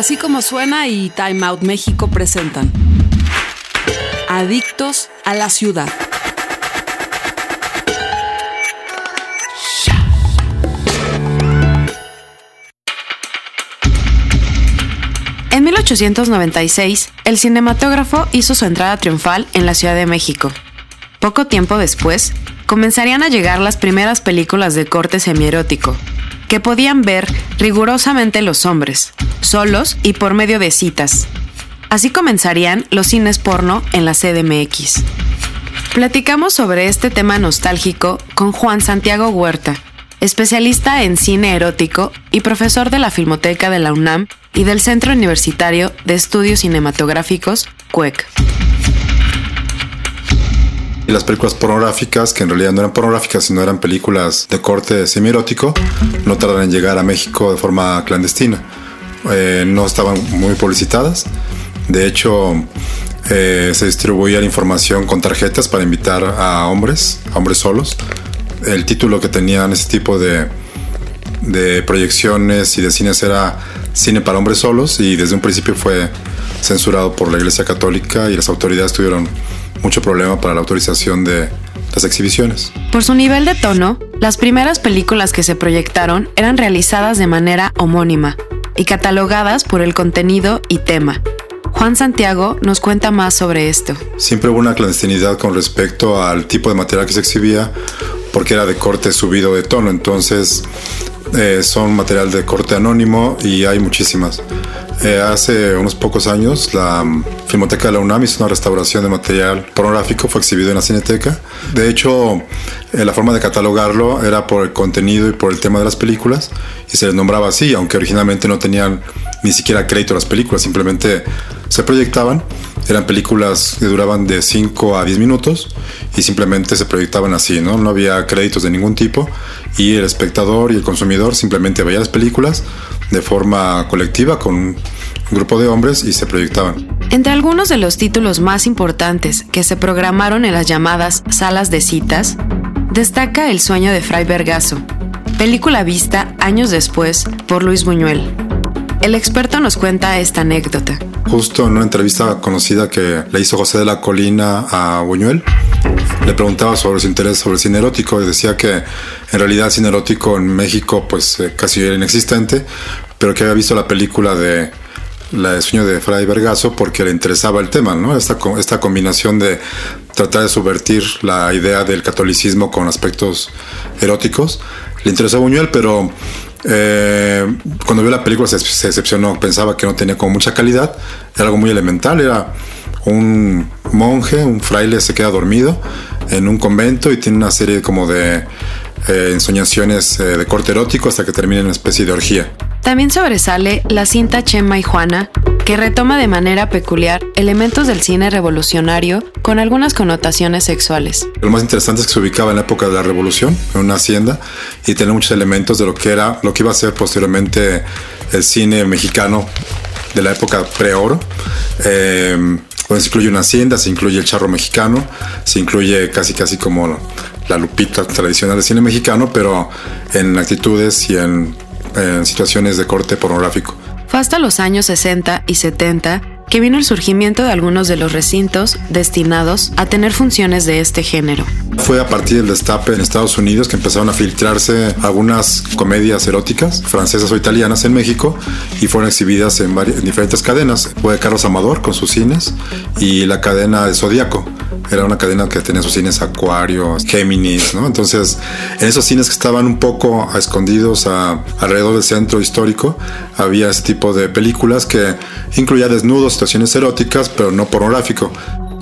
Así como suena y Time Out México presentan Adictos a la Ciudad. En 1896, el cinematógrafo hizo su entrada triunfal en la Ciudad de México. Poco tiempo después, comenzarían a llegar las primeras películas de corte semierótico, que podían ver rigurosamente los hombres, solos y por medio de citas. Así comenzarían los cines porno en la CDMX. Platicamos sobre este tema nostálgico con Juan Santiago Huerta, especialista en cine erótico y profesor de la Filmoteca de la UNAM y del Centro Universitario de Estudios Cinematográficos, CUEC. Las películas pornográficas, que en realidad no eran pornográficas, sino eran películas de corte semierótico, no tardan en llegar a México de forma clandestina. Eh, no estaban muy publicitadas. De hecho, eh, se distribuía la información con tarjetas para invitar a hombres, a hombres solos. El título que tenían ese tipo de, de proyecciones y de cines era Cine para hombres solos y desde un principio fue censurado por la Iglesia Católica y las autoridades tuvieron mucho problema para la autorización de las exhibiciones. Por su nivel de tono, las primeras películas que se proyectaron eran realizadas de manera homónima y catalogadas por el contenido y tema. Juan Santiago nos cuenta más sobre esto. Siempre hubo una clandestinidad con respecto al tipo de material que se exhibía porque era de corte subido de tono, entonces eh, son material de corte anónimo y hay muchísimas. Eh, hace unos pocos años la Filmoteca de la UNAM hizo una restauración de material pornográfico, fue exhibido en la Cineteca. De hecho, eh, la forma de catalogarlo era por el contenido y por el tema de las películas y se les nombraba así, aunque originalmente no tenían ni siquiera crédito las películas, simplemente se proyectaban. Eran películas que duraban de 5 a 10 minutos y simplemente se proyectaban así, ¿no? No había créditos de ningún tipo y el espectador y el consumidor simplemente veía las películas de forma colectiva con un grupo de hombres y se proyectaban. Entre algunos de los títulos más importantes que se programaron en las llamadas salas de citas, destaca El sueño de Fray Vergaso, película vista años después por Luis Buñuel. El experto nos cuenta esta anécdota. Justo en una entrevista conocida que le hizo José de la Colina a Buñuel, le preguntaba sobre su interés sobre el cine erótico y decía que en realidad el cine erótico en México pues eh, casi era inexistente, pero que había visto la película de La de sueño de Fray Vergaso porque le interesaba el tema, ¿no? Esta, esta combinación de tratar de subvertir la idea del catolicismo con aspectos eróticos. Le interesó a Buñuel, pero eh, cuando vio la película se, se, decepcionó, pensaba que no tenía como mucha calidad, era algo muy elemental, era un monje, un fraile se queda dormido en un convento y tiene una serie como de eh, ensoñaciones eh, de corte erótico hasta que termina en una especie de orgía. También sobresale la cinta Chema y Juana, que retoma de manera peculiar elementos del cine revolucionario con algunas connotaciones sexuales. Lo más interesante es que se ubicaba en la época de la revolución, en una hacienda, y tiene muchos elementos de lo que era, lo que iba a ser posteriormente el cine mexicano de la época pre-oro. Eh, donde se incluye una hacienda, se incluye el charro mexicano, se incluye casi casi como la lupita tradicional del cine mexicano, pero en actitudes y en, en situaciones de corte pornográfico. Fue hasta los años 60 y 70 que vino el surgimiento de algunos de los recintos destinados a tener funciones de este género. Fue a partir del destape en Estados Unidos que empezaron a filtrarse algunas comedias eróticas francesas o italianas en México y fueron exhibidas en, varias, en diferentes cadenas. Fue Carlos Amador con sus cines y la cadena de Zodíaco. Era una cadena que tenía sus cines Acuario, Géminis, ¿no? Entonces, en esos cines que estaban un poco escondidos alrededor del centro histórico, había ese tipo de películas que incluía desnudos, situaciones eróticas, pero no pornográfico.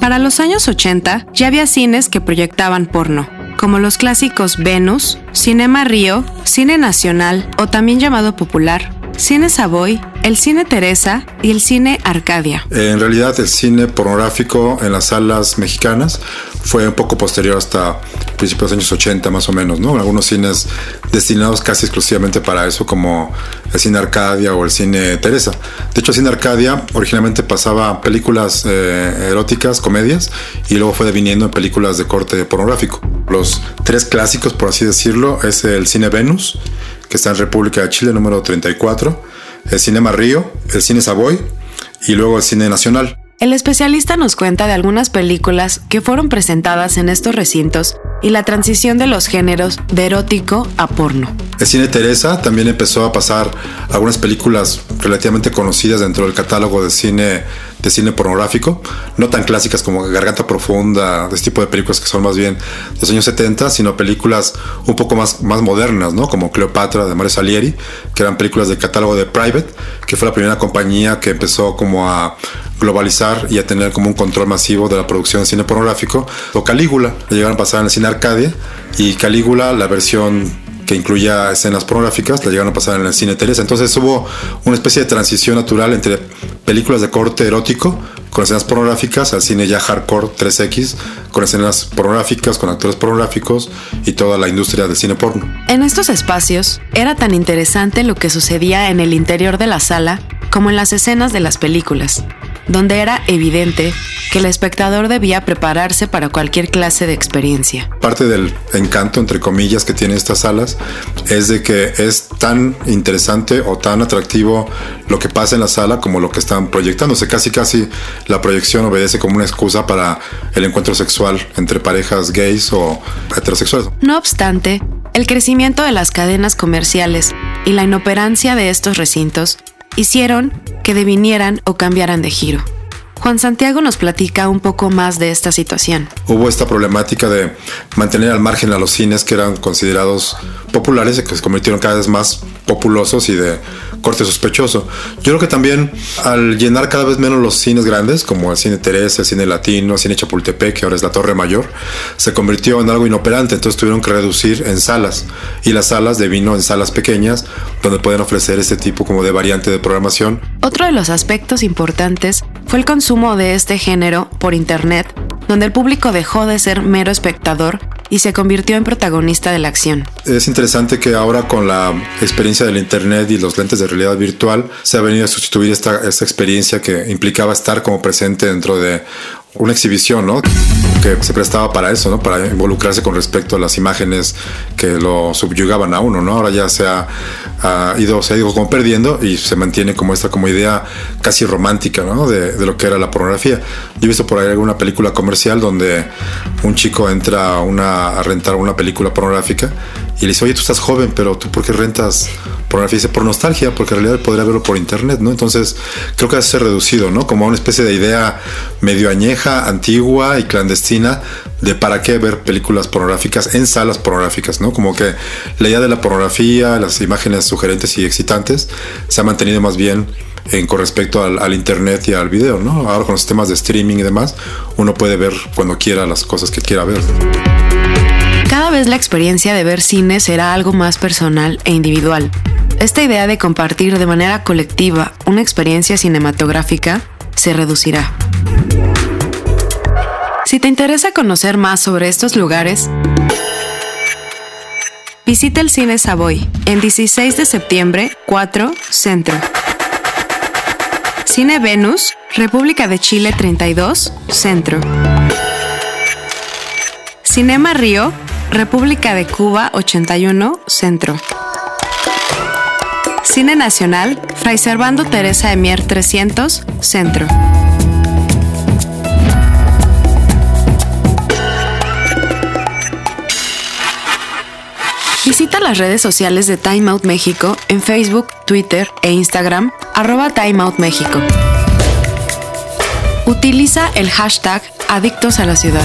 Para los años 80 ya había cines que proyectaban porno, como los clásicos Venus, Cinema Río, Cine Nacional o también llamado popular Cine Savoy, el Cine Teresa y el Cine Arcadia. En realidad el cine pornográfico en las salas mexicanas fue un poco posterior hasta principios de los años 80 más o menos, ¿no? Algunos cines destinados casi exclusivamente para eso, como el cine Arcadia o el cine Teresa. De hecho, el cine Arcadia originalmente pasaba películas eh, eróticas, comedias, y luego fue deviniendo en películas de corte pornográfico. Los tres clásicos, por así decirlo, es el cine Venus, que está en República de Chile, número 34, el Cinema Río, el Cine Savoy y luego el Cine Nacional. El especialista nos cuenta de algunas películas que fueron presentadas en estos recintos y la transición de los géneros de erótico a porno. El cine Teresa también empezó a pasar algunas películas relativamente conocidas dentro del catálogo de cine de cine pornográfico, no tan clásicas como Garganta Profunda, de este tipo de películas que son más bien de los años 70, sino películas un poco más, más modernas, ¿no? como Cleopatra de Mario Salieri, que eran películas del catálogo de Private, que fue la primera compañía que empezó como a globalizar y a tener como un control masivo de la producción de cine pornográfico, o Calígula, le llegaron a pasar en el cine Arcadia, y Calígula, la versión que incluía escenas pornográficas, la llegaron a pasar en el cine Teresa. Entonces hubo una especie de transición natural entre películas de corte erótico con escenas pornográficas al cine ya hardcore 3X, con escenas pornográficas, con actores pornográficos y toda la industria del cine porno. En estos espacios era tan interesante lo que sucedía en el interior de la sala como en las escenas de las películas donde era evidente que el espectador debía prepararse para cualquier clase de experiencia. Parte del encanto, entre comillas, que tiene estas salas es de que es tan interesante o tan atractivo lo que pasa en la sala como lo que están proyectándose. Casi, casi la proyección obedece como una excusa para el encuentro sexual entre parejas gays o heterosexuales. No obstante, el crecimiento de las cadenas comerciales y la inoperancia de estos recintos hicieron que devinieran o cambiaran de giro. Juan Santiago nos platica un poco más de esta situación. Hubo esta problemática de mantener al margen a los cines que eran considerados populares y que se convirtieron cada vez más populosos y de corte sospechoso. Yo creo que también al llenar cada vez menos los cines grandes, como el cine Teresa, el cine Latino, el cine Chapultepec, que ahora es la Torre Mayor, se convirtió en algo inoperante, entonces tuvieron que reducir en salas y las salas de vino en salas pequeñas donde pueden ofrecer este tipo como de variante de programación. Otro de los aspectos importantes fue el consumo de este género por internet, donde el público dejó de ser mero espectador y se convirtió en protagonista de la acción. Es interesante que ahora con la experiencia del Internet y los lentes de realidad virtual se ha venido a sustituir esta, esta experiencia que implicaba estar como presente dentro de una exhibición, ¿no? Que se prestaba para eso, ¿no? Para involucrarse con respecto a las imágenes que lo subyugaban a uno, ¿no? Ahora ya se ha, ido, se ha ido como perdiendo y se mantiene como esta como idea casi romántica, ¿no? De, de, lo que era la pornografía. Yo he visto por ahí alguna película comercial donde un chico entra a, una, a rentar una película pornográfica y le dice, oye, tú estás joven, pero tú por qué rentas pornografía? Por nostalgia, porque en realidad podría verlo por internet, ¿no? Entonces, creo que ha ser reducido, ¿no? Como una especie de idea medio añeja, antigua y clandestina de para qué ver películas pornográficas en salas pornográficas, ¿no? Como que la idea de la pornografía, las imágenes sugerentes y excitantes, se ha mantenido más bien en, con respecto al, al, internet y al video, ¿no? Ahora con los sistemas de streaming y demás, uno puede ver cuando quiera las cosas que quiera ver. La experiencia de ver cine será algo más personal e individual. Esta idea de compartir de manera colectiva una experiencia cinematográfica se reducirá. Si te interesa conocer más sobre estos lugares, visita el Cine Savoy en 16 de septiembre, 4, Centro. Cine Venus, República de Chile 32, Centro. Cinema Río, República de Cuba 81, Centro. Cine Nacional, Fray Servando Teresa de Mier 300, Centro. Visita las redes sociales de Time Out México en Facebook, Twitter e Instagram, arroba Time Out México. Utiliza el hashtag Adictos a la Ciudad.